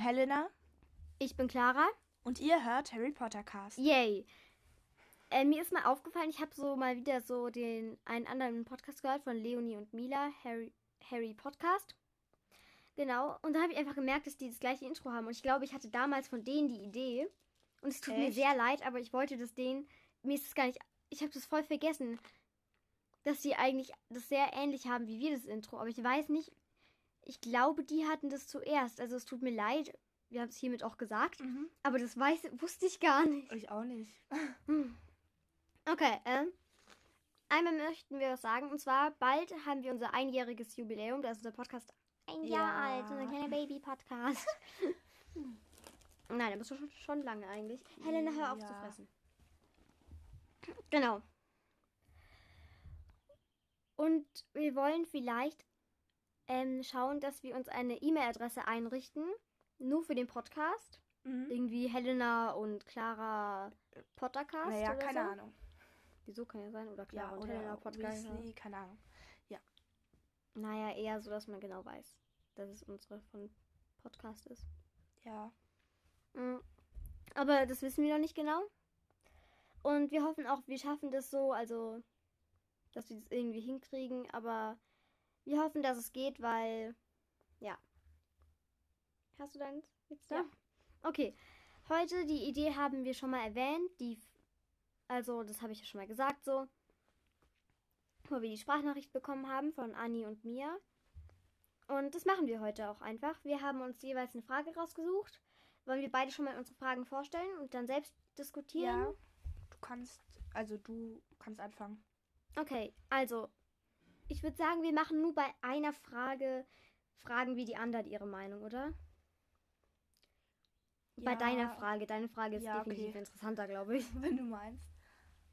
Helena. Ich bin Clara. Und ihr hört Harry Potter Cast. Yay. Äh, mir ist mal aufgefallen, ich habe so mal wieder so den einen anderen Podcast gehört von Leonie und Mila, Harry, Harry Podcast. Genau. Und da habe ich einfach gemerkt, dass die das gleiche Intro haben. Und ich glaube, ich hatte damals von denen die Idee. Und es tut mir Echt? sehr leid, aber ich wollte das denen. Mir ist es gar nicht. Ich habe das voll vergessen, dass die eigentlich das sehr ähnlich haben wie wir das Intro. Aber ich weiß nicht. Ich glaube, die hatten das zuerst. Also es tut mir leid. Wir haben es hiermit auch gesagt. Mhm. Aber das weiß, wusste ich gar nicht. Ich auch nicht. Okay, ähm. Einmal möchten wir was sagen. Und zwar, bald haben wir unser einjähriges Jubiläum. Da ist unser Podcast ein Jahr Ja. alt. Unser kleiner Baby-Podcast. Nein, aber schon, schon lange eigentlich. Helena, hör auf Ja. zu fressen. Genau. Und wir wollen vielleicht ähm, schauen, dass wir uns eine E-Mail-Adresse einrichten. Nur für den Podcast. Mhm. Irgendwie Helena und Clara Pottercast. Naja, oder keine so. Ahnung. Wieso kann ja sein? Oder Clara Ja, und Helena oder Podcast. Weasley, keine Ahnung. Naja, eher so, dass man genau weiß, dass es unsere von Podcast ist. Ja. Mhm. Aber das wissen wir noch nicht genau. Und wir hoffen auch, wir schaffen das so, also, dass wir das irgendwie hinkriegen. Aber wir hoffen, dass es geht, weil, ja. Hast du deinen jetzt da? Ja. Okay. Heute, die Idee haben wir schon mal erwähnt. Die, also, das habe ich ja schon mal gesagt, so. Wo wir die Sprachnachricht bekommen haben von Anni und Mia. Und das machen wir heute auch einfach. Wir haben uns jeweils eine Frage rausgesucht. Wollen wir beide schon mal unsere Fragen vorstellen und dann selbst diskutieren? Ja. Du kannst, also du kannst anfangen. Okay, also ich würde sagen, wir machen nur bei einer Frage, fragen wir die anderen ihre Meinung, oder? Bei Ja. deiner Frage. Deine Frage ist Ja, definitiv okay. interessanter, glaube ich. Wenn du meinst.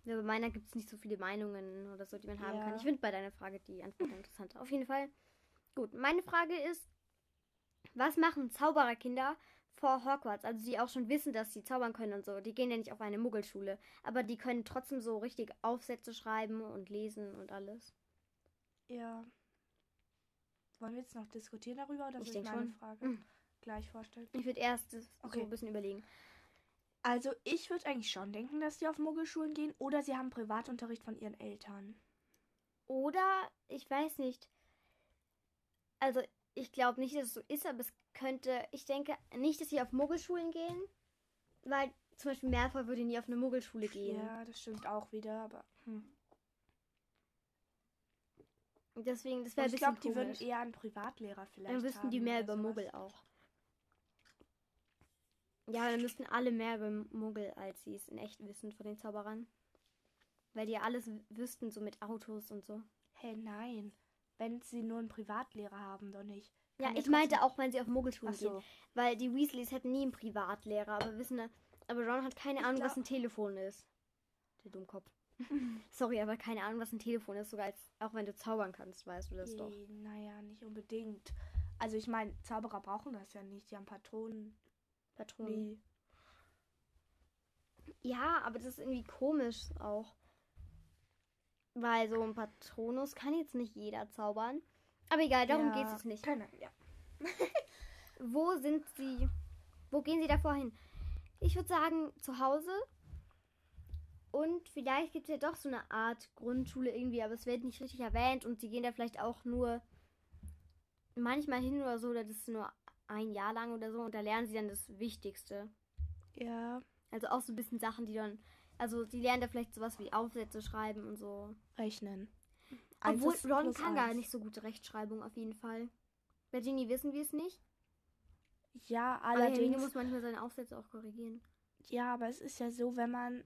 Ja, bei meiner gibt es nicht so viele Meinungen oder so, die man haben kann. Ich finde bei deiner Frage die Antwort interessanter. Auf jeden Fall. Gut, meine Frage ist, was machen Zaubererkinder vor Hogwarts? Also die auch schon wissen, dass sie zaubern können und so. Die gehen ja nicht auf eine Muggelschule. Aber die können trotzdem so richtig Aufsätze schreiben und lesen und alles. Ja. Wollen wir jetzt noch diskutieren darüber oder Ich soll ich meine schon. Frage Mhm. gleich vorstellen? Ich würde erst das so Okay. ein bisschen überlegen. Also ich würde eigentlich schon denken, dass die auf Muggelschulen gehen oder sie haben Privatunterricht von ihren Eltern. Oder, ich weiß nicht. Also, ich glaube nicht, dass es so ist, aber es könnte. Ich denke nicht, dass sie auf Muggelschulen gehen. Weil zum Beispiel Malfoy würde nie auf eine Muggelschule gehen. Ja, das stimmt auch wieder, aber hm. Und Deswegen, das wäre ich glaube, die würden eher einen Privatlehrer vielleicht Dann wüssten die mehr über sowas. Muggel auch. Ja, dann müssten alle mehr über Muggel, als sie es in echt wissen von den Zauberern. Weil die ja alles wüssten, so mit Autos und so. Hey, nein. Wenn sie nur einen Privatlehrer haben, doch nicht. Ja, Kann ich trotzdem- meinte auch, wenn sie auf Muggelschulen so. gehen. Weil die Weasleys hätten nie einen Privatlehrer, aber wissen, aber Ron hat keine Ich Ahnung, glaub- was ein Telefon ist. Der Dummkopf. Sorry, aber keine Ahnung, was ein Telefon ist, sogar als, auch wenn du zaubern kannst, weißt du das doch. Je, Naja, nicht unbedingt. Also ich meine, Zauberer brauchen das ja nicht. Die haben Patronen. Patronen. Nee. Ja, aber das ist irgendwie komisch auch. Weil so ein Patronus kann jetzt nicht jeder zaubern. Aber egal, darum ja, geht es jetzt nicht. Keine, ja. Wo sind sie? Wo gehen sie davor hin? Ich würde sagen, zu Hause. Und vielleicht gibt es ja doch so eine Art Grundschule irgendwie, aber es wird nicht richtig erwähnt und sie gehen da vielleicht auch nur manchmal hin oder so, oder das ist nur ein Jahr lang oder so und da lernen sie dann das Wichtigste. Ja, Also auch so ein bisschen Sachen, die dann, also sie lernen da vielleicht sowas wie Aufsätze schreiben und so. rechnen. Eins Obwohl ist Ron kann gar eins. nicht so gute Rechtschreibung auf jeden Fall. Bei Ginny wissen wir es nicht. Ja, Aber Hermine allerdings. muss manchmal seine Aufsätze auch korrigieren. Ja, aber es ist ja so, wenn man.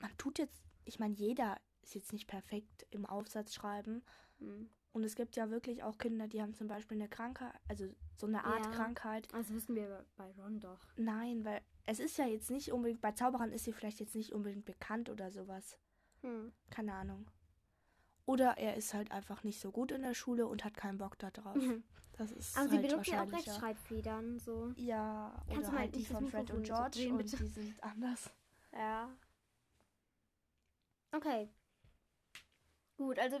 Man tut jetzt. Ich meine, jeder ist jetzt nicht perfekt im Aufsatz schreiben. Hm. Und es gibt ja wirklich auch Kinder, die haben zum Beispiel eine Krankheit, also so eine Art Ja. Krankheit. Das wissen wir bei Ron doch. Nein, weil es ist ja jetzt nicht unbedingt, bei Zauberern ist sie vielleicht jetzt nicht unbedingt bekannt oder sowas. Hm. Keine Ahnung. Oder er ist halt einfach nicht so gut in der Schule und hat keinen Bock da drauf. Mhm. Das ist Aber sie halt benutzt ja auch. Rechtschreibfedern, so. Ja, Kannst du oder mal halt die von Fred und so George drehen, und die sind anders. Ja. Okay. Gut, also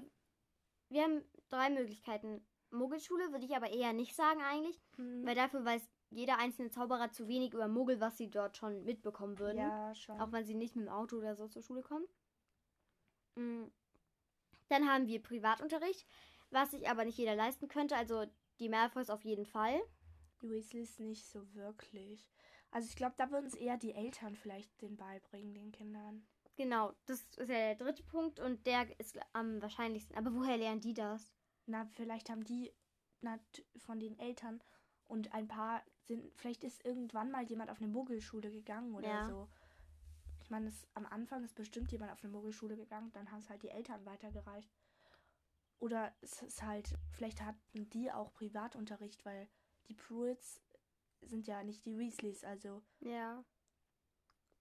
wir haben drei Möglichkeiten. Muggelschule würde ich aber eher nicht sagen eigentlich, Hm. weil dafür weiß jeder einzelne Zauberer zu wenig über Muggel, was sie dort schon mitbekommen würden. Ja, schon. Auch wenn sie nicht mit dem Auto oder so zur Schule kommen. Mm. Dann haben wir Privatunterricht, was sich aber nicht jeder leisten könnte. Also die Malfoys auf jeden Fall. Weasleys nicht so wirklich. Also ich glaube, da würden es eher die Eltern vielleicht den beibringen, den Kindern. Genau, das ist ja der dritte Punkt und der ist am wahrscheinlichsten. Aber woher lernen die das? Na, vielleicht haben die na, von den Eltern und ein paar sind, vielleicht ist irgendwann mal jemand auf eine Muggelschule gegangen oder Ja. so. Ich meine, es- am Anfang ist bestimmt jemand auf eine Muggelschule gegangen, dann haben es halt die Eltern weitergereicht. Oder es ist halt, vielleicht hatten die auch Privatunterricht, weil die Pruitts sind ja nicht die Weasleys, also Ja.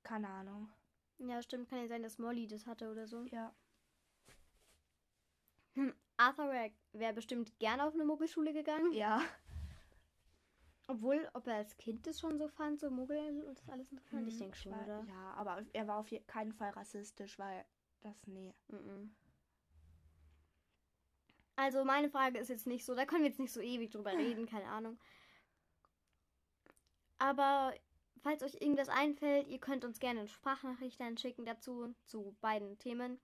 keine Ahnung. Ja, stimmt. Kann ja sein, dass Molly das hatte oder so. Ja. Hm, Arthur wäre wär bestimmt gerne auf eine Muggelschule gegangen. Ja. Obwohl, ob er als Kind das schon so fand, so Muggel und das alles interessant. ich Hm, denke schon, war- oder? Ja, aber er war auf keinen Fall rassistisch, weil das, nee. Mhm. Also meine Frage ist jetzt nicht so, da können wir jetzt nicht so ewig drüber reden, keine Ahnung. Aber falls euch irgendwas einfällt, ihr könnt uns gerne eine Sprachnachricht dann schicken dazu, zu beiden Themen.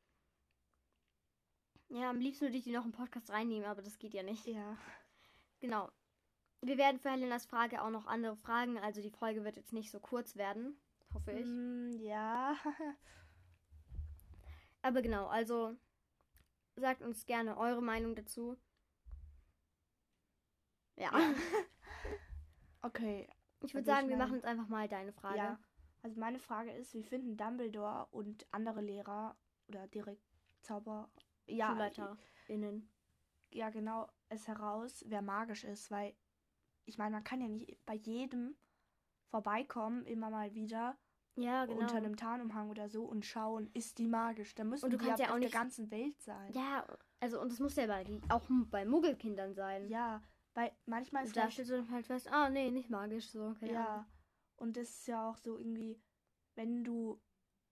Ja, am liebsten würde ich die noch im Podcast reinnehmen, aber das geht ja nicht. Ja. Genau. Wir werden für Helenas Frage auch noch andere Fragen, also die Folge wird jetzt nicht so kurz werden, hoffe ich. Mm, ja. Aber genau, also sagt uns gerne eure Meinung dazu. Ja. okay. Ich würde sagen, wir machen jetzt einfach mal deine Frage. Ja. Also meine Frage ist, wie finden Dumbledore und andere Lehrer oder direkt Zauber ja, SchulleiterInnen. ja genau es heraus, wer magisch ist, weil ich meine, man kann ja nicht bei jedem vorbeikommen, immer mal wieder Ja, genau. unter einem Tarnumhang oder so und schauen, ist die magisch. Da müssen Und du die kannst ja auch auf nicht- der ganzen Welt sein. Ja, also und das muss ja bei, auch bei Muggelkindern sein. Ja, weil manchmal Und ist da vielleicht- stellst du dann halt fest, ah nee, nicht magisch so. Keine Ja, und das ist ja auch so irgendwie, wenn du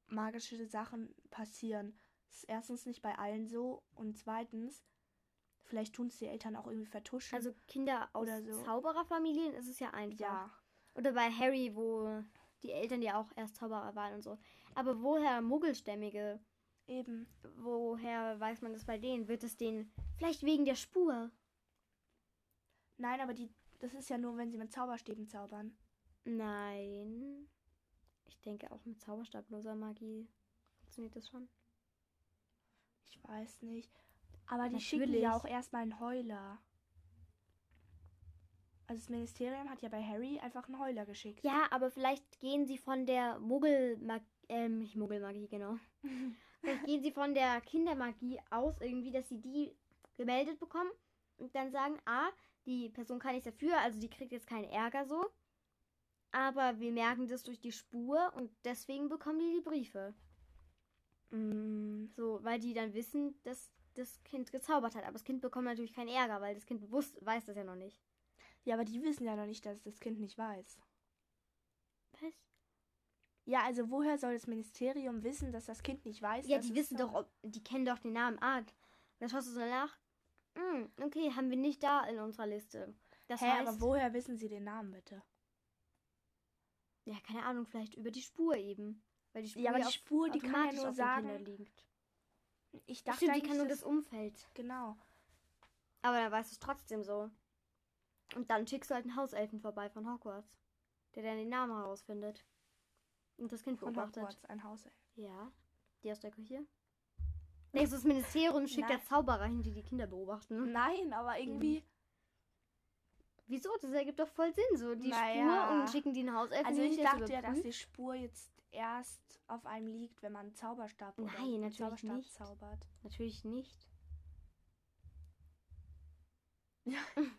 magische Sachen passieren, ist erstens nicht bei allen so und zweitens, vielleicht tun es die Eltern auch irgendwie vertuschen. Also Kinder aus Oder so. Zaubererfamilien ist es ja einfach. ja, Oder bei Harry, wo die Eltern ja auch erst Zauberer waren und so. Aber woher Muggelstämmige? eben. Woher weiß man das bei denen? Wird es denen vielleicht wegen der Spur? Nein, aber die, das ist ja nur, wenn sie mit Zauberstäben zaubern. Nein. Ich denke auch mit zauberstabloser Magie funktioniert das schon. Ich weiß nicht. Aber die schicken Natürlich. ja auch erstmal einen Heuler. Also das Ministerium hat ja bei Harry einfach einen Heuler geschickt. Ja, aber vielleicht gehen sie von der Muggelmagie, ähm, nicht Muggelmagie, genau. Vielleicht gehen sie von der Kindermagie aus irgendwie, dass sie die gemeldet bekommen und dann sagen, ah, die Person kann nichts dafür, also die kriegt jetzt keinen Ärger so. Aber wir merken das durch die Spur und deswegen bekommen die die Briefe. Mm, So, weil die dann wissen, dass das Kind gezaubert hat. Aber das Kind bekommt natürlich keinen Ärger, weil das Kind bewusst weiß das ja noch nicht. ja, aber die wissen ja noch nicht, dass das Kind nicht weiß. Was? Ja, also woher soll das Ministerium wissen, dass das Kind nicht weiß? Ja, die wissen doch, ob, die kennen doch den Namen Art. Dann schaust du so nach. Hm, okay, haben wir nicht da in unserer Liste. Das Hä, heißt, aber woher wissen sie den Namen bitte? ja, keine Ahnung, vielleicht über die Spur eben. Weil die Spur Ja, aber die auf- Spur, die kann ja nur sagen- liegt. Ich Ach, dachte Stimmt, die kann nur das Umfeld. Genau. Aber dann weißt du es trotzdem so. Und dann schickst du halt einen Hauselfen vorbei von Hogwarts. Der dann den Namen herausfindet. Und das Kind Von beobachtet. Hogwarts, ein Haus. Ja. Die aus der Küche. Du, das Ministerium schickt Nein. der Zauberer hin, die die Kinder beobachten? Nein, aber irgendwie. Wieso? Das ergibt doch voll Sinn. So die Naja. Spur und schicken die einen Hauselfen Also ich dachte ja, dass die Spur jetzt erst auf einem liegt, wenn man einen Zauberstab oder Nein, natürlich Zauberstab nicht. zaubert. Natürlich nicht. Ja.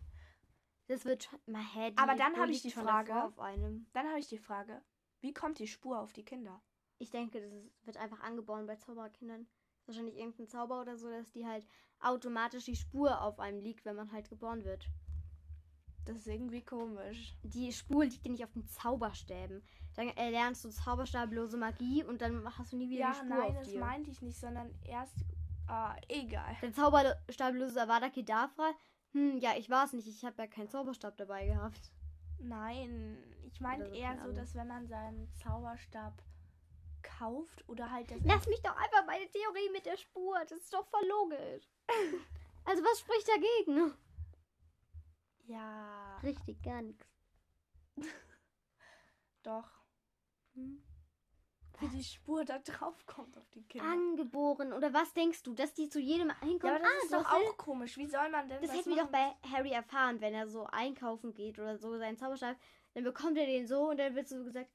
Das wird schon. Mal, hä, Aber dann Spur hab ich die Frage. Auf einem. Dann habe ich die Frage, wie kommt die Spur auf die Kinder? Ich denke, das ist, wird einfach angeboren bei Zauberkindern. Wahrscheinlich irgendein Zauber oder so, dass die halt automatisch die Spur auf einem liegt, wenn man halt geboren wird. Das ist irgendwie komisch. Die Spur liegt ja nicht auf den Zauberstäben. Dann äh, lernst du zauberstablose Magie und dann hast du nie wieder Ja, die Spur nein, auf das dir. meinte ich nicht, sondern erst. Ah, egal. Der Zauberstabloser Avada Kedavra. Hm, ja, ich weiß nicht. Ich habe ja keinen Zauberstab dabei gehabt. Nein, ich so, eher so, dass wenn man seinen Zauberstab kauft oder halt das. Lass mich doch einfach meine Theorie mit der Spur. Das ist doch voll logisch. Also was spricht dagegen? Ja, Richtig, gar nichts. doch. Hm? Wie die Spur da drauf kommt auf die Kinder. Angeboren. Oder was denkst du, dass die zu jedem ja, hinkommen? aber das ah, ist doch auch komisch. Wie soll man denn Das das hätten wir doch bei Harry erfahren, wenn er so einkaufen geht oder so seinen Zauberstab. Dann bekommt er den so und dann wird so gesagt: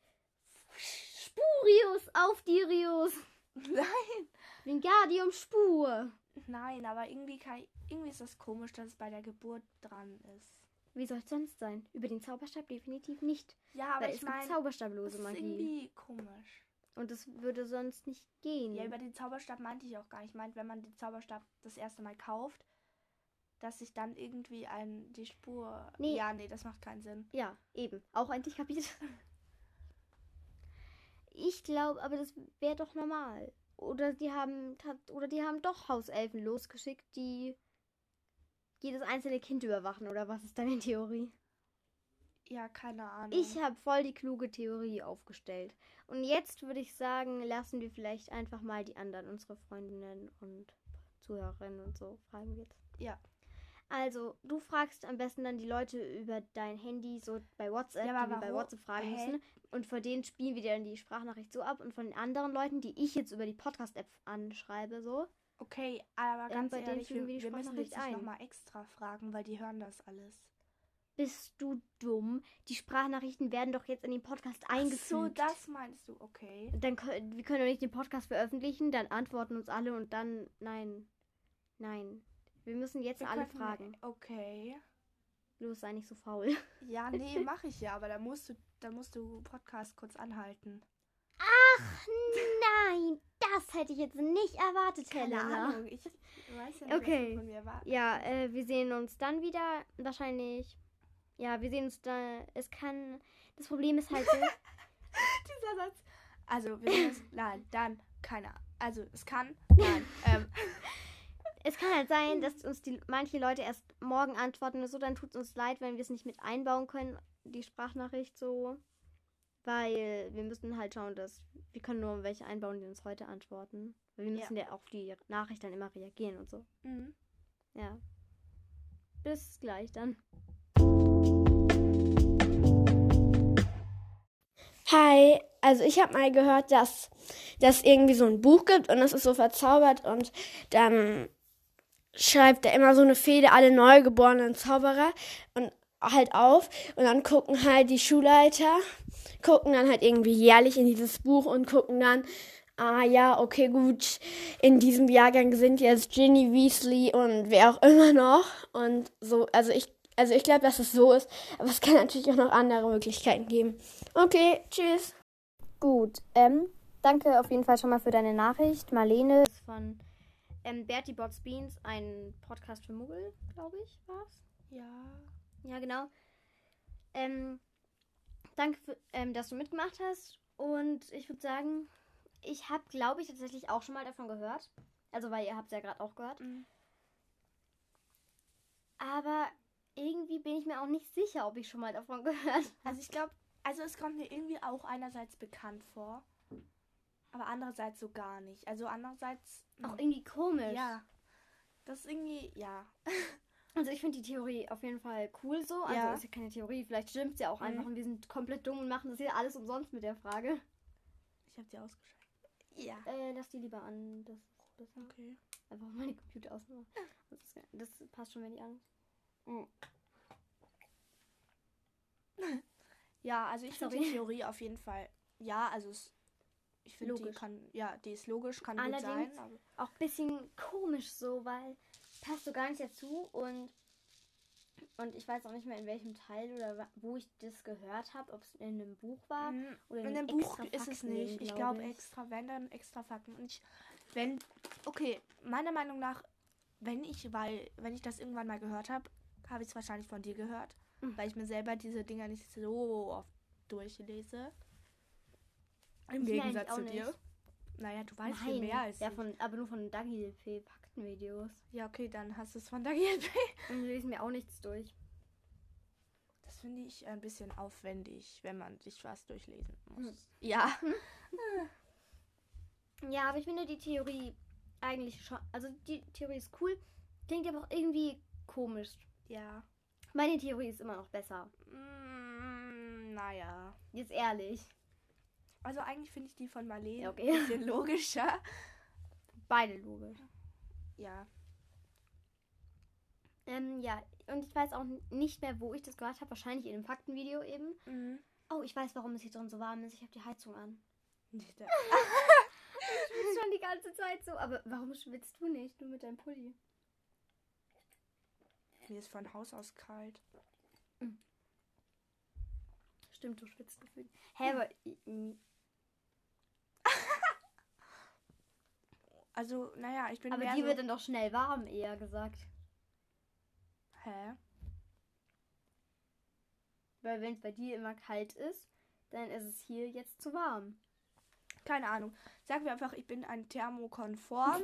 Spurius auf Dirius. Nein. Wingardium Spur. Nein, aber irgendwie, kann irgendwie ist das komisch, dass es bei der Geburt dran ist. Wie soll es sonst sein? Über den Zauberstab definitiv nicht. Ja, aber weil ich meine, das zauberstablose ist Magie. irgendwie komisch. Und das würde sonst nicht gehen. Ja, über den Zauberstab meinte ich auch gar nicht. Ich meinte, wenn man den Zauberstab das erste Mal kauft, dass sich dann irgendwie ein die Spur. Nee. Ja, nee, das macht keinen Sinn. Ja, eben. Auch endlich kapiert. Ich glaube, aber das wäre doch normal. Oder die haben oder die haben doch Hauselfen losgeschickt, die jedes einzelne Kind überwachen. Oder was ist deine Theorie? Ja, keine Ahnung. Ich habe voll die kluge Theorie aufgestellt. Und jetzt würde ich sagen, lassen wir vielleicht einfach mal die anderen, unsere Freundinnen und Zuhörerinnen und so, fragen wir jetzt. Ja. Also, du fragst am besten dann die Leute über dein Handy, so bei WhatsApp, Ja, die wir bei WhatsApp fragen Hä? müssen. Und von denen spielen wir dann die Sprachnachricht so ab. Und von den anderen Leuten, die ich jetzt über die Podcast-App anschreibe, so. Okay, aber Ähm, ganz bei denen ehrlich, wir, wir die wir müssen ein. nochmal extra fragen, weil die hören das alles. Bist du dumm? Die Sprachnachrichten werden doch jetzt in den Podcast Ach eingefügt. so, das meinst du, okay. Dann können wir können doch nicht den Podcast veröffentlichen, dann antworten uns alle und dann nein. Nein. Wir müssen jetzt Wir alle könnten- fragen. Okay. Los, sei nicht so faul. Ja, nee, mache ich ja, aber da musst du, da musst du Podcast kurz anhalten. Nein, das hätte ich jetzt nicht erwartet, Keine Helena. Ahnung, ich weiß ja nicht, Okay. was von mir war. Ja, äh, wir sehen uns dann wieder. Wahrscheinlich. Ja, wir sehen uns da. Es kann. Das Problem ist halt. Dieser Satz. Also, wir sehen uns, nein, dann, keine Ahnung. Also, es kann, nein. ähm, es kann halt sein, dass uns die manche Leute erst morgen antworten oder so. Dann tut es uns leid, wenn wir es nicht mit einbauen können, die Sprachnachricht so. Weil wir müssen halt schauen, dass. Wir können nur welche einbauen, die uns heute antworten. Weil wir Ja. müssen ja, auf die Nachricht dann immer reagieren und so. mhm. Ja. Bis gleich dann. Hi, also ich habe mal gehört, dass das irgendwie so ein Buch gibt und das ist so verzaubert und dann schreibt da immer so eine Fede alle neugeborenen Zauberer und halt auf und dann gucken halt die Schulleiter, gucken dann halt irgendwie jährlich in dieses Buch und gucken dann, ah ja, okay, gut, in diesem Jahrgang sind jetzt Ginny Weasley und wer auch immer noch und so, also ich also ich glaube, dass es so ist, aber es kann natürlich auch noch andere Möglichkeiten geben. Okay, tschüss. Gut, ähm, danke auf jeden Fall schon mal für deine Nachricht. Marlene von ähm, Bertie Bots Beans, ein Podcast für Muggel, glaube ich, war's. Ja. Ja, genau. Ähm, danke, für, ähm, dass du mitgemacht hast. Und ich würde sagen, ich habe, glaube ich, tatsächlich auch schon mal davon gehört. Also, weil ihr habt es ja gerade auch gehört. Mhm. Aber irgendwie bin ich mir auch nicht sicher, ob ich schon mal davon gehört Also, ich glaube, also es kommt mir irgendwie auch einerseits bekannt vor, aber andererseits so gar nicht. Also, andererseits. Auch irgendwie komisch. Ja. Das ist irgendwie, ja. Also ich finde die Theorie auf jeden Fall cool so. Also Ja. ist ja keine Theorie, vielleicht stimmt es ja auch Mhm. einfach und wir sind komplett dumm und machen das hier alles umsonst mit der Frage. Ich habe sie ausgeschaltet. Ja. Äh, lass die lieber an. Das ist besser. Okay. Einfach meine Computer ausmachen. Das, ist, das passt schon, wenn die an. Mhm. Ja, also ich finde die. Theorie auf jeden Fall. Ja, also es, ich finde die Logisch. kann, ja, die ist logisch, kann gut Allerdings- sein. Aber, Auch ein bisschen komisch so, weil passt so gar nicht dazu und und ich weiß auch nicht mehr in welchem Teil oder wo ich das gehört habe, ob es in einem Buch war Mhm. oder in dem Buch ist es nicht. Ich glaube extra, wenn dann extra Fakten. Und ich, wenn, okay, meiner Meinung nach, wenn ich, weil, wenn ich das irgendwann mal gehört habe, habe ich es wahrscheinlich von dir gehört, Mhm. weil ich mir selber diese Dinger nicht so oft durchlese. Im Ich Gegensatz zu dir. nicht. Naja, du weißt Nein, viel mehr als ja, ich. von, aber nur von Dagi LP Faktenvideos. Ja, okay, dann hast du es von der GLP. Und lese mir auch nichts durch. Das finde ich ein bisschen aufwendig, wenn man sich was durchlesen muss. Hm. Ja. Ja, aber ich finde die Theorie eigentlich schon. Also die Theorie ist cool. Klingt aber auch irgendwie komisch. Ja. Meine Theorie ist immer noch besser. Mm, naja. Jetzt ehrlich. Also eigentlich finde ich die von Marlene Ja, okay. ein bisschen logischer. Beide logisch. Ja. Ähm, ja, und ich weiß auch nicht mehr, wo ich das gehört habe. Wahrscheinlich in einem Faktenvideo eben. Mhm. Oh, ich weiß, warum es hier drin so warm ist. Ich habe die Heizung an. Nicht der- Ich schwitze schon die ganze Zeit so. Aber warum schwitzt du nicht? Nur mit deinem Pulli. Mir ist von Haus aus kalt. Stimmt, du schwitzt gefühlt. Hä, aber. Also, naja, ich bin Aber die so, wird dann doch schnell warm, eher gesagt. Hä? Weil wenn es bei dir immer kalt ist, dann ist es hier jetzt zu warm. Keine Ahnung. Sagen wir einfach, ich bin ein thermokonform.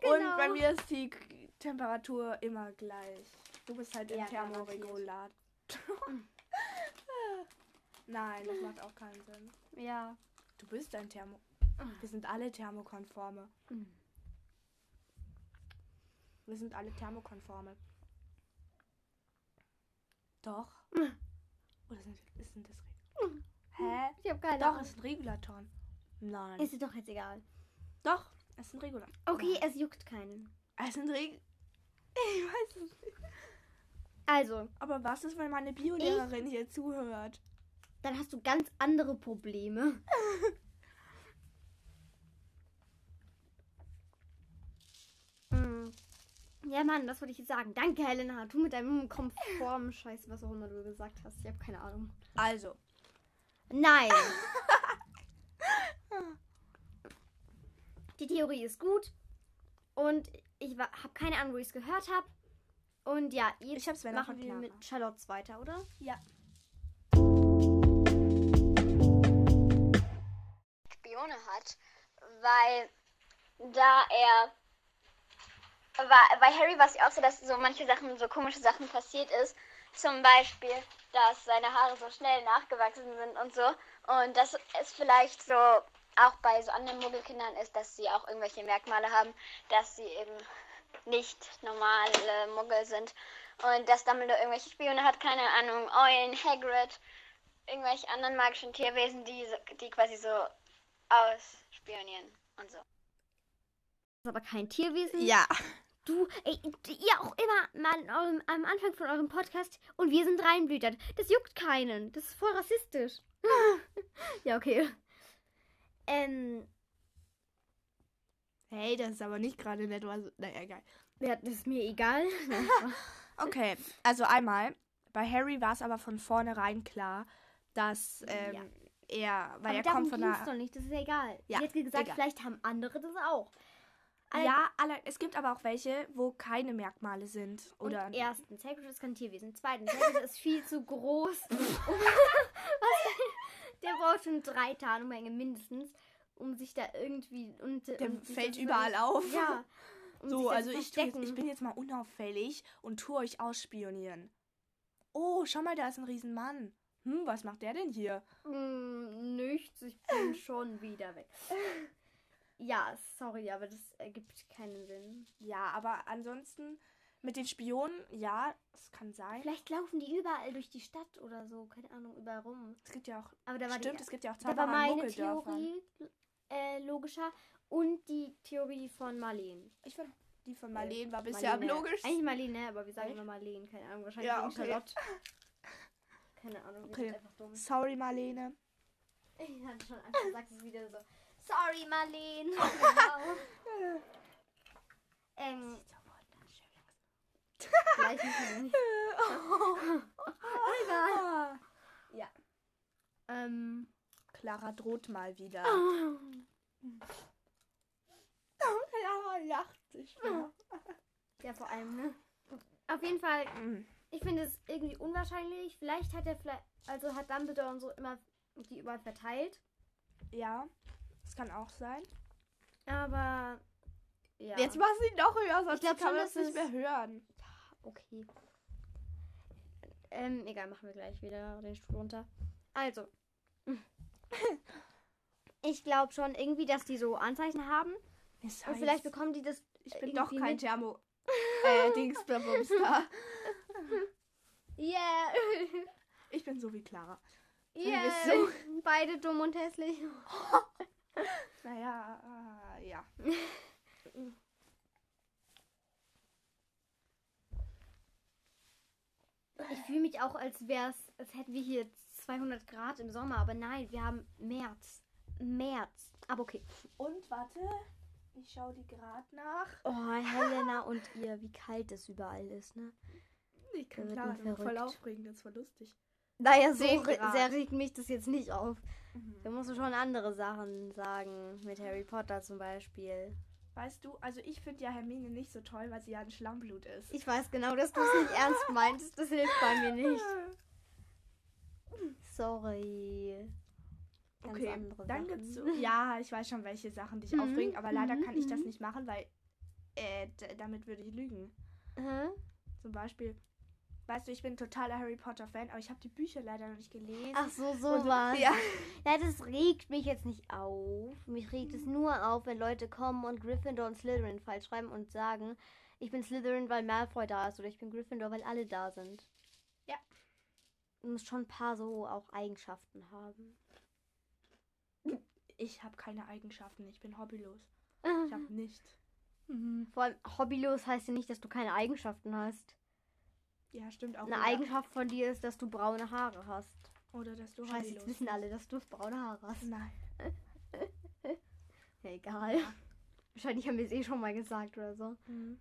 Genau. Und bei mir ist die Temperatur immer gleich. Du bist halt Ja, ein Thermoregulator. Nein, das macht auch keinen Sinn. Ja. Du bist ein Thermo. Wir sind alle Thermokonforme. Mhm. Wir sind alle Thermokonforme. Doch. Oder sind, ist- das Reg Hä? Ich habe keine Doch, Ahnung. es sind Regulatoren. Nein. Ist dir doch jetzt egal. Doch, es sind Regulatoren. Okay, es juckt keinen. Es sind Reg Ich weiß es nicht. Also, Aber was ist, wenn meine Biolehrerin hier zuhört? dann hast du ganz andere Probleme. Mm. Ja, Mann, das wollte ich jetzt sagen. Danke, Helena. Du mit deinem konformen Scheiß, was auch immer du gesagt hast. Ich habe keine Ahnung. Also, Nein. Die Theorie ist gut. Und ich habe keine Ahnung, wo ich es gehört habe. Und ja, jetzt Ich machen wir mit Clara. Charlottes weiter, oder? ja. Spione hat, weil da er war, bei Harry war es ja auch so, dass so manche Sachen, so komische Sachen passiert ist. Zum Beispiel, dass seine Haare so schnell nachgewachsen sind und so. Und dass es vielleicht so auch bei so anderen Muggelkindern ist, dass sie auch irgendwelche Merkmale haben, dass sie eben nicht normale Muggel sind. Und dass Dumbledore irgendwelche Spione hat, keine Ahnung, Eulen, Hagrid, irgendwelche anderen magischen Tierwesen, die, so- die quasi so ausspionieren und so. Das ist aber kein Tierwesen. Ja. Du, ey, ihr auch immer mal eurem, am Anfang von eurem Podcast und wir sind reinblütert. Das juckt keinen. Das ist voll rassistisch. ja, okay. Ähm, Hey, das ist aber nicht gerade nett. Also, naja, egal. ja, das ist mir egal. Okay, also einmal, bei Harry war es aber von vornherein klar, dass ähm, Ja. er, weil aber er kommt von einer. doch nicht. Das ist ja egal. Ja, Jetzt gesagt, egal. vielleicht haben andere das auch. Ja, alle, es gibt aber auch welche, wo keine Merkmale sind. Oder Und erstens, Hagrid ist kein Tierwesen. Zweitens, Hagrid ist viel zu groß. Der braucht schon drei Tarnumhänge mindestens, um sich da irgendwie... Und, der um fällt überall auf. Ja. um So, also ich, jetzt, ich bin jetzt mal unauffällig und tue euch ausspionieren. Oh, schau mal, da ist ein Riesenmann. Hm, was macht der denn hier? Hm, nichts, ich bin schon wieder weg. Ja, sorry, aber das ergibt keinen Sinn. Ja, aber ansonsten mit den Spionen, ja, es kann sein. Vielleicht laufen die überall durch die Stadt oder so, keine Ahnung, überall rum. Es gibt ja auch, Aber da war stimmt, die, es gibt ja auch da war in meine. Theorie äh, logischer und die Theorie von Marleen. Ich finde, die von Marleen war bisher am Marlene. logischsten. Eigentlich Marlene, aber wir sagen Echt? immer Marleen, keine Ahnung, wahrscheinlich Ja, okay. Charlotte. Keine Ahnung, wir Okay. sind einfach dumm. Sorry, Marlene. Ich hatte schon Angst, du sagst es wieder so. Sorry, Marleen. genau. ähm, gleich müssen wir nicht. Egal. Ja. Ähm, Clara droht mal wieder. Oh. Clara lacht sich. wieder. ja, vor allem, ne? Auf jeden Fall, ich finde es irgendwie unwahrscheinlich. Vielleicht hat er vielleicht, also hat Dumbledore und so immer die überall verteilt. Ja, das kann auch sein. Aber ja. Jetzt mach sie noch höher, sonst glaub kann man das dass nicht mehr hören. okay. Ähm, egal, machen wir gleich wieder den Stuhl runter. Also. Ich glaube schon irgendwie, dass die so Anzeichen haben. Es Und vielleicht bekommen die das. ich bin doch kein mit. Thermo. äh, Dingsbumster. Yeah. Ich bin so wie Clara. yeah. bist Beide dumm und hässlich. Naja, äh, ja. Ich fühle mich auch, als wär's, als hätten wir hier 200 Grad im Sommer. Aber nein, wir haben März. März. Aber okay. Und warte, ich schaue die gerade nach. Oh, Helena und ihr, wie kalt es überall ist, ne? Ich kann klar, wird voll verrückt. aufregend, das voll lustig. Naja, so 10 re- sehr regt mich das jetzt nicht auf. Da musst du schon andere Sachen sagen. Mit Harry Potter zum Beispiel. Weißt du, also ich finde ja Hermine nicht so toll, weil sie ja ein Schlammblut ist. Ich weiß genau, dass du es nicht ernst meintest. Das hilft bei mir nicht. Sorry. Ganz Okay, dann gibt's so, ja, ich weiß schon, welche Sachen dich Mhm, aufregen, aber leider mhm, kann ich das mhm. nicht machen, weil äh, d- damit würde ich lügen. Zum Beispiel, weißt du, ich bin ein totaler Harry Potter Fan, aber ich habe die Bücher leider noch nicht gelesen. Ach so, sowas. Ja. Ja, das regt mich jetzt nicht auf. Mich regt es nur auf, wenn Leute kommen und Gryffindor und Slytherin falsch schreiben und sagen, ich bin Slytherin, weil Malfoy da ist oder ich bin Gryffindor, weil alle da sind. Ja. Du musst schon ein paar so auch Eigenschaften haben. Ich habe keine Eigenschaften, ich bin hobbylos. Ich habe nichts. Vor allem hobbylos heißt ja nicht, dass du keine Eigenschaften hast. Ja, stimmt auch. Eine wieder. Eigenschaft von dir ist, dass du braune Haare hast. Oder dass du Scheiße, jetzt wissen alle, dass du braune Haare hast. Nein. Ja, egal. Wahrscheinlich haben wir es eh schon mal gesagt oder so. Mhm.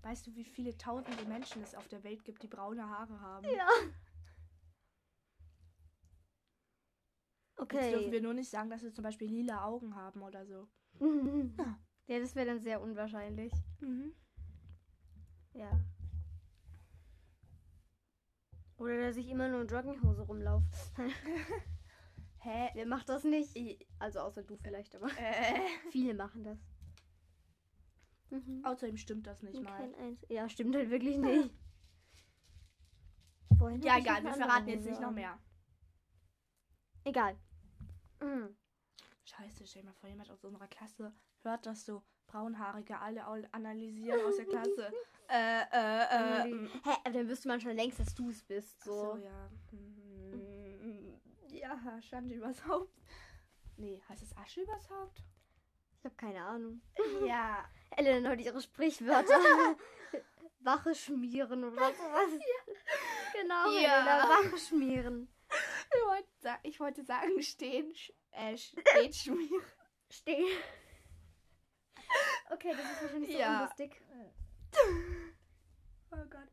Weißt du, wie viele tausende Menschen es auf der Welt gibt, die braune Haare haben? Ja. Jetzt dürfen Okay. wir nur nicht sagen, dass wir zum Beispiel lila Augen haben oder so. ja, das wäre dann sehr unwahrscheinlich. Mhm. Ja. Oder dass ich immer nur in Jogginghose rumlaufe. Hä? Wer macht das nicht? I- Also außer du vielleicht, aber Äh. viele machen das. Mhm. Außerdem stimmt das nicht mal. Ja, stimmt halt wirklich nicht. Vorhin Ja, ich egal, wir verraten jetzt nicht noch mehr. Egal. Mhm. Scheiße, stell dir mal vor, jemand aus unserer Klasse hört das so. Braunhaarige alle analysieren aus der Klasse. äh, äh, äh. Hä, aber dann wüsste man schon längst, dass du es bist. Ach so, So. ja. Mm, Ja, Schande übers Haupt. Nee, heißt es Asche übers Haupt? Ich habe keine Ahnung. Ja. Ellen hat ihre Sprichwörter. Wache schmieren oder sowas. Genau, Ja. Elena, Wache schmieren. Ich wollte, ich wollte sagen, stehen, äh, steht schmieren. Stehen. Okay, das ist wahrscheinlich so Ja. unlustig. Oh Gott.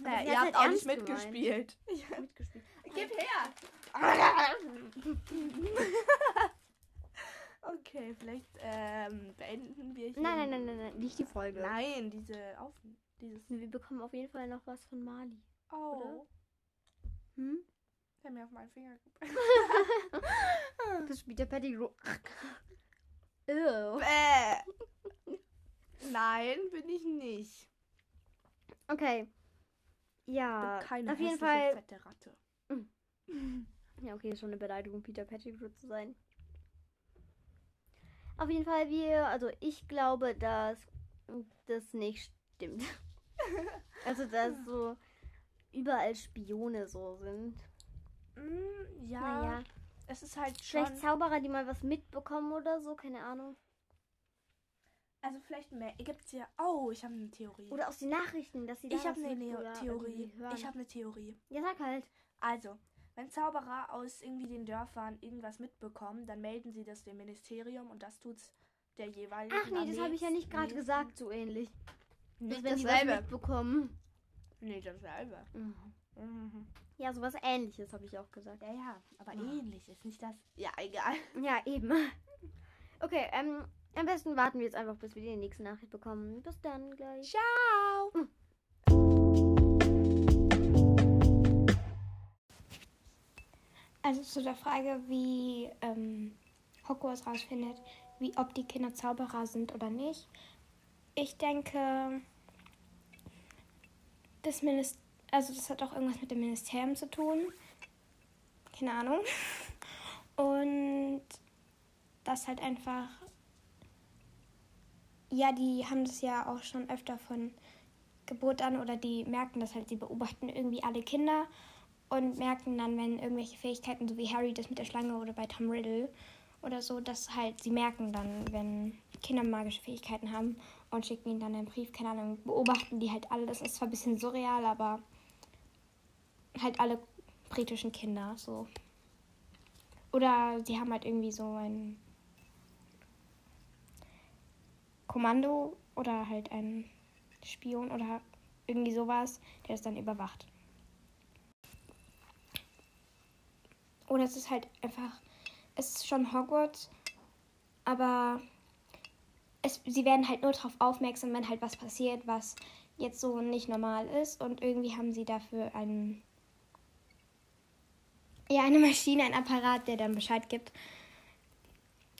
Naja, ihr habt halt auch nicht gemeint. mitgespielt. Mitgespielt. Gib her! okay, vielleicht ähm, beenden wir hier. Nein, nein, nein, nein, nein, nicht die Folge. Nein, diese Auf dieses. Wir bekommen auf jeden Fall noch was von Mali. Oh. Hm? Der mir auf meinen Finger gebracht. Das spielt der Pettigrew. Ew. Bäh. Nein, bin ich nicht. Okay. Ja, keine auf jeden Fall. fette Ratte. Ja, okay, ist schon eine Beleidigung, Peter Pettigrew zu sein. Auf jeden Fall, wir, also ich glaube, dass das nicht stimmt. also, dass so überall Spione so sind. Mm, ja, Naja, es ist halt schon. vielleicht Zauberer, die mal was mitbekommen oder so, keine Ahnung. Also vielleicht mehr. Gibt's ja. Oh, ich habe eine Theorie. Oder aus den Nachrichten, dass sie da ich habe eine Neo Theorie. Ich habe eine Theorie. Ja, sag halt. Also, wenn Zauberer aus irgendwie den Dörfern irgendwas mitbekommen, dann melden sie das dem Ministerium und das tut's der jeweiligen Ach nee, das habe ich ja nicht gerade gesagt, so ähnlich. Nicht wenn die was dasselbe. mitbekommen. Nee, dasselbe. Mhm. Ja, sowas ähnliches habe ich auch gesagt. Ja, ja, aber Ja. ähnlich ist nicht das. Ja, egal. Ja, eben. Okay, ähm, am besten warten wir jetzt einfach, bis wir die nächste Nachricht bekommen. Bis dann gleich. Ciao. Also zu der Frage, wie ähm, Hogwarts rausfindet, wie ob die Kinder Zauberer sind oder nicht. Ich denke, das Minister, also das hat auch irgendwas mit dem Ministerium zu tun. Keine Ahnung. Und das halt einfach. Ja, die haben das ja auch schon öfter von Geburt an oder die merken das halt, sie beobachten irgendwie alle Kinder und merken dann, wenn irgendwelche Fähigkeiten, so wie Harry das mit der Schlange oder bei Tom Riddle oder so, dass halt sie merken dann, wenn Kinder magische Fähigkeiten haben und schicken ihnen dann einen Brief, keine Ahnung, beobachten die halt alle. Das ist zwar ein bisschen surreal, aber halt alle britischen Kinder so. Oder sie haben halt irgendwie so ein Kommando oder halt ein Spion oder irgendwie sowas, der das dann überwacht. Oder es ist halt einfach, es ist schon Hogwarts, aber es, sie werden halt nur darauf aufmerksam, wenn halt was passiert, was jetzt so nicht normal ist. Und irgendwie haben sie dafür einen, ja, eine Maschine, ein Apparat, der dann Bescheid gibt.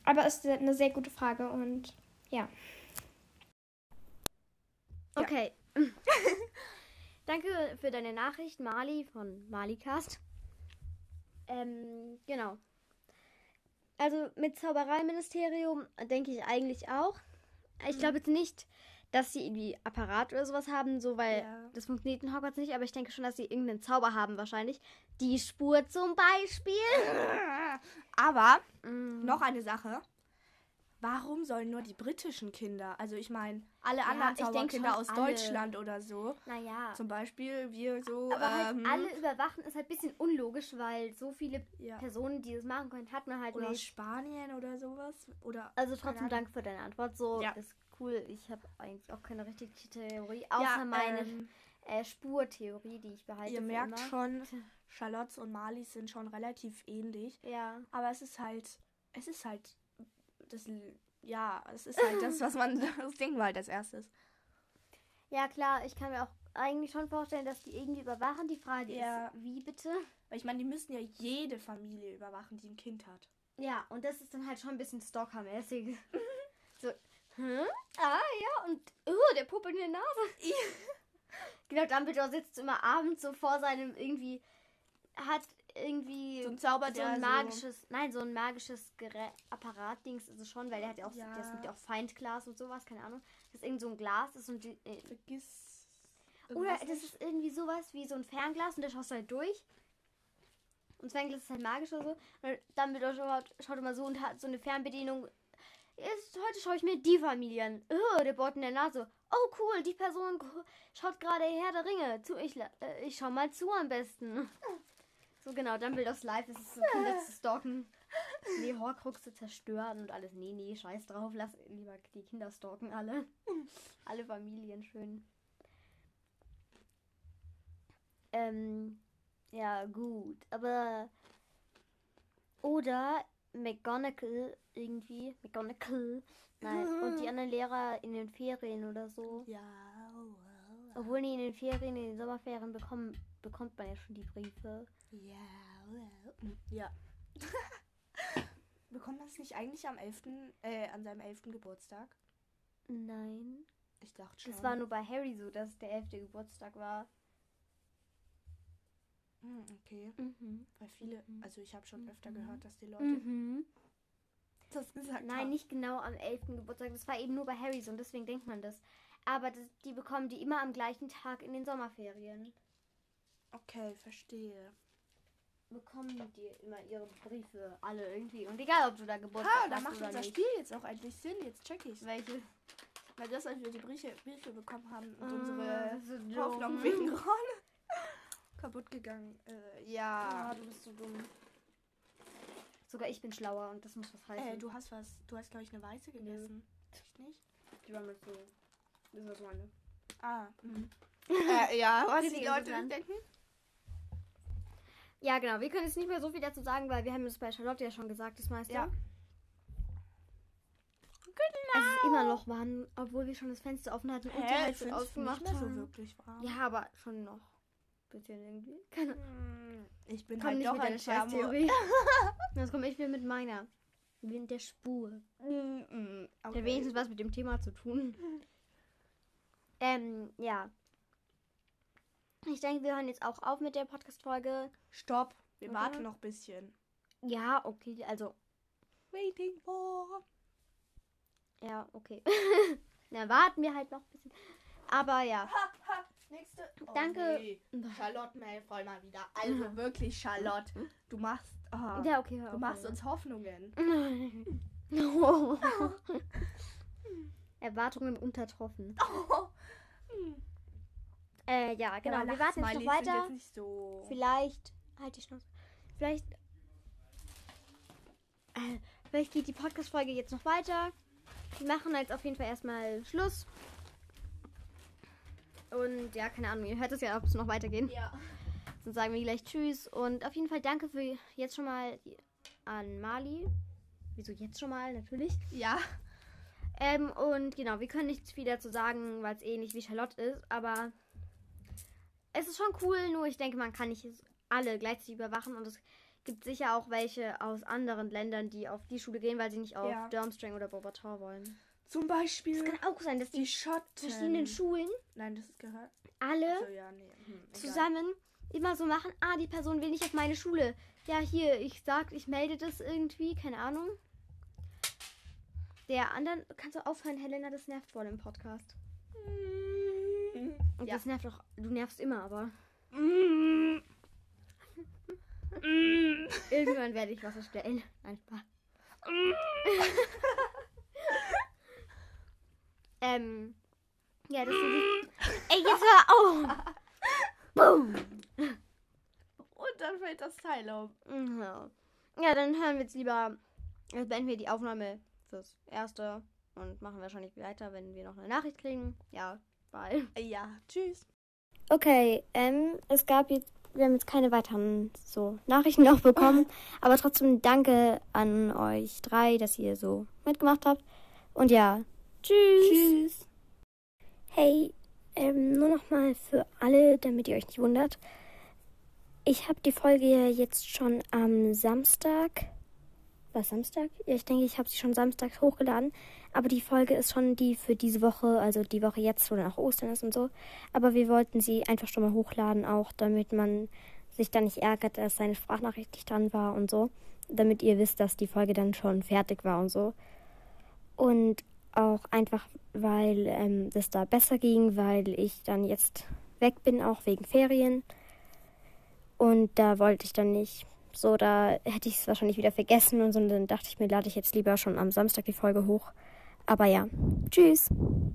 Aber es ist eine sehr gute Frage und ja. Okay. Danke für deine Nachricht, Mali von Malicast. Ähm, genau. Also mit Zaubereiministerium denke ich eigentlich auch. Ich glaube jetzt nicht, dass sie irgendwie Apparat oder sowas haben, so weil Ja. das funktioniert in Hogwarts nicht, aber ich denke schon, dass sie irgendeinen Zauber haben wahrscheinlich. Die Spur zum Beispiel. Aber Mm. noch eine Sache. Warum sollen nur die britischen Kinder, also ich meine, alle anderen ich denk Zauberkinder aus alle. Deutschland oder so, Naja. zum Beispiel wir so, Aber halt ähm, alle überwachen ist halt ein bisschen unlogisch, weil so viele Ja. Personen, die das machen können, hat man halt oder aus nicht. Spanien oder sowas, oder Also trotzdem Ahnung. Dank für deine Antwort. So Ja. ist cool. Ich habe eigentlich auch keine richtige Theorie, außer ja, meine ähm, äh, Spurtheorie, die ich behalte. ihr merkt immer. schon, Charlotte und Marlies sind schon relativ ähnlich, Ja. aber es ist halt, es ist halt das, ja, es ist halt das, was man, das denken wir halt als erstes. Ja, klar, ich kann mir auch eigentlich schon vorstellen, dass die irgendwie überwachen. Die Frage Ja. ist, wie bitte? Weil ich meine, die müssen ja jede Familie überwachen, die ein Kind hat. Ja, und das ist dann halt schon ein bisschen stalkermäßig. so, hm? Ah, ja, und, oh, der Puppe in der Nase. genau, Dumbledore sitzt immer abends so vor seinem irgendwie, hat irgendwie So ein Zauber, so ein so- magisches, nein, so ein magisches Gerät, Apparat-Dings ist es schon, weil der hat ja auch, Ja. das mit ja auch Feindglas und sowas, keine Ahnung. Das ist irgend so ein Glas ist und die, äh, Vergiss. oder das ist irgendwie sowas wie so ein Fernglas und da schaust du halt durch. Und das Fernglas ist halt magisch oder so. Und dann wird schaut, schaut immer so und hat so eine Fernbedienung. Jetzt, heute schaue ich mir die Familie an. Oh, der Bord in der Nase. Oh, cool, die Person schaut gerade Herr der Ringe. Zu, ich, äh, ich schau mal zu am besten. So genau, dann Bild aus Live ist es so Kinder zu stalken. Nee, Horcruxe zerstören und alles. Nee, nee, scheiß drauf. Lass lieber die Kinder stalken alle. alle Familien schön. Ähm, ja, gut. Aber. Oder McGonagall irgendwie. McGonagall. Nein. Und die anderen Lehrer in den Ferien oder so. Ja, well, Obwohl die in den Ferien, in den Sommerferien bekommen, bekommt man ja schon die Briefe. ja. Ja. Bekommt man es nicht eigentlich am 11., äh, an seinem 11. Geburtstag? Nein. Ich dachte schon. Das war nur bei Harry so, dass es der 11. Geburtstag war. Hm, okay. Mhm. Weil viele, also ich habe schon öfter Mhm. gehört, dass die Leute Mhm. das gesagt Nein, haben. nicht genau am 11. Geburtstag. Das war eben nur bei Harry so und deswegen denkt man das. Aber das, die bekommen die immer am gleichen Tag in den Sommerferien. Okay, verstehe. Bekommen die immer ihre Briefe alle irgendwie. Und egal, ob du da Geburtstag da hast macht oder unser nicht. Spiel jetzt auch endlich Sinn. Jetzt check ich's. Welche? Weil das, als wir die Briefe, Briefe bekommen haben und Ah, unsere. Hoffnung wegen Ron kaputt gegangen. Äh, Ah, ja. du bist so dumm. Sogar ich bin schlauer und das muss was heißen. Äh, du hast was, du hast glaube ich eine weiße gegessen. Echt nicht? Die war mit so. Das ist was meine. Ah. Mhm. äh, ja, was die Leute denken? Ja, genau. Wir können jetzt nicht mehr so viel dazu sagen, weil wir haben es bei Charlotte ja schon gesagt, das meiste. Ja. Es ist immer noch warm, obwohl wir schon das Fenster offen hatten und die Hä, Heizung ausgemacht nicht mehr so haben. wirklich warm. Ja, aber schon noch. Bisschen irgendwie. Keine Hm, Ich bin Komm halt nicht doch mit ein. Scheißtheorie. Jetzt komme ich wieder mit meiner. Wind der Spur. Mm, mm, Hat okay. wenigstens was mit dem Thema zu tun. ähm, ja. Ich denke, wir hören jetzt auch auf mit der Podcast-Folge. Stopp. Wir Okay. warten noch ein bisschen. Ja, okay, also, Waiting for. ja, okay. Na, warten wir halt noch ein bisschen. Aber ja. Nächste. Oh, Danke. Nee. Charlotte Malfoy mal wieder. Also wirklich, Charlotte. Du machst. ah, Ja, okay, Du machst uns Hoffnungen. Erwartungen untertroffen. Oh. Äh, ja, genau. Aber wir warten jetzt noch weiter. Jetzt so. Vielleicht. Halt die Schnauze. Vielleicht. Äh, vielleicht geht die Podcast-Folge jetzt noch weiter. Wir machen jetzt auf jeden Fall erstmal Schluss. Und ja, keine Ahnung, ihr hört es ja, ob es noch weitergeht. Ja. Dann sagen wir gleich Tschüss. Und auf jeden Fall danke für jetzt schon mal an Mali. Wieso jetzt schon mal? Natürlich. Ja. Ähm, und genau, wir können nichts viel dazu sagen, weil es ähnlich wie Charlotte ist, aber es ist schon cool, nur ich denke, man kann nicht alle gleichzeitig überwachen und es gibt sicher auch welche aus anderen Ländern, die auf die Schule gehen, weil sie nicht auf Ja. Durmstrang oder Bobator wollen. Zum Beispiel Es kann auch sein, dass die die Schotten. verschiedenen Schulen Nein, das gehört. alle So, ja, nee. Hm, zusammen immer so machen, ah, die Person will nicht auf meine Schule. Ja, hier, ich sag, ich melde das irgendwie, keine Ahnung. Der anderen, kannst du aufhören, Helena, das nervt voll im Podcast. Und Ja. das nervt doch, du nervst immer, aber. Mm. irgendwann werde ich was erstellen. Nein, Spaß. ähm, ja, das ist Ey, jetzt hör auf! Boom! Und dann fällt das Teil um. Ja. ja, dann hören wir jetzt lieber, äh, beenden wir die Aufnahme fürs Erste und machen wahrscheinlich weiter, wenn wir noch eine Nachricht kriegen. Ja, bye. Ja, tschüss. Okay, ähm, es gab jetzt, wir haben jetzt keine weiteren so Nachrichten noch bekommen, aber trotzdem danke an euch drei, dass ihr so mitgemacht habt. Und ja, tschüss. Tschüss. Hey, ähm, nur noch mal für alle, damit ihr euch nicht wundert. Ich habe die Folge jetzt schon am Samstag. Was Samstag? Ja, ich denke, ich habe sie schon samstags hochgeladen. Aber die Folge ist schon die für diese Woche, also die Woche jetzt, wo dann auch Ostern ist und so. Aber wir wollten sie einfach schon mal hochladen, auch damit man sich dann nicht ärgert, dass seine Sprachnachricht nicht dran war und so. Damit ihr wisst, dass die Folge dann schon fertig war und so. Und auch einfach, weil ähm, das da besser ging, weil ich dann jetzt weg bin, auch wegen Ferien. Und da wollte ich dann nicht so, da hätte ich es wahrscheinlich wieder vergessen und so. Und dann dachte ich mir, lade ich jetzt lieber schon am Samstag die Folge hoch. Aber ja, tschüss.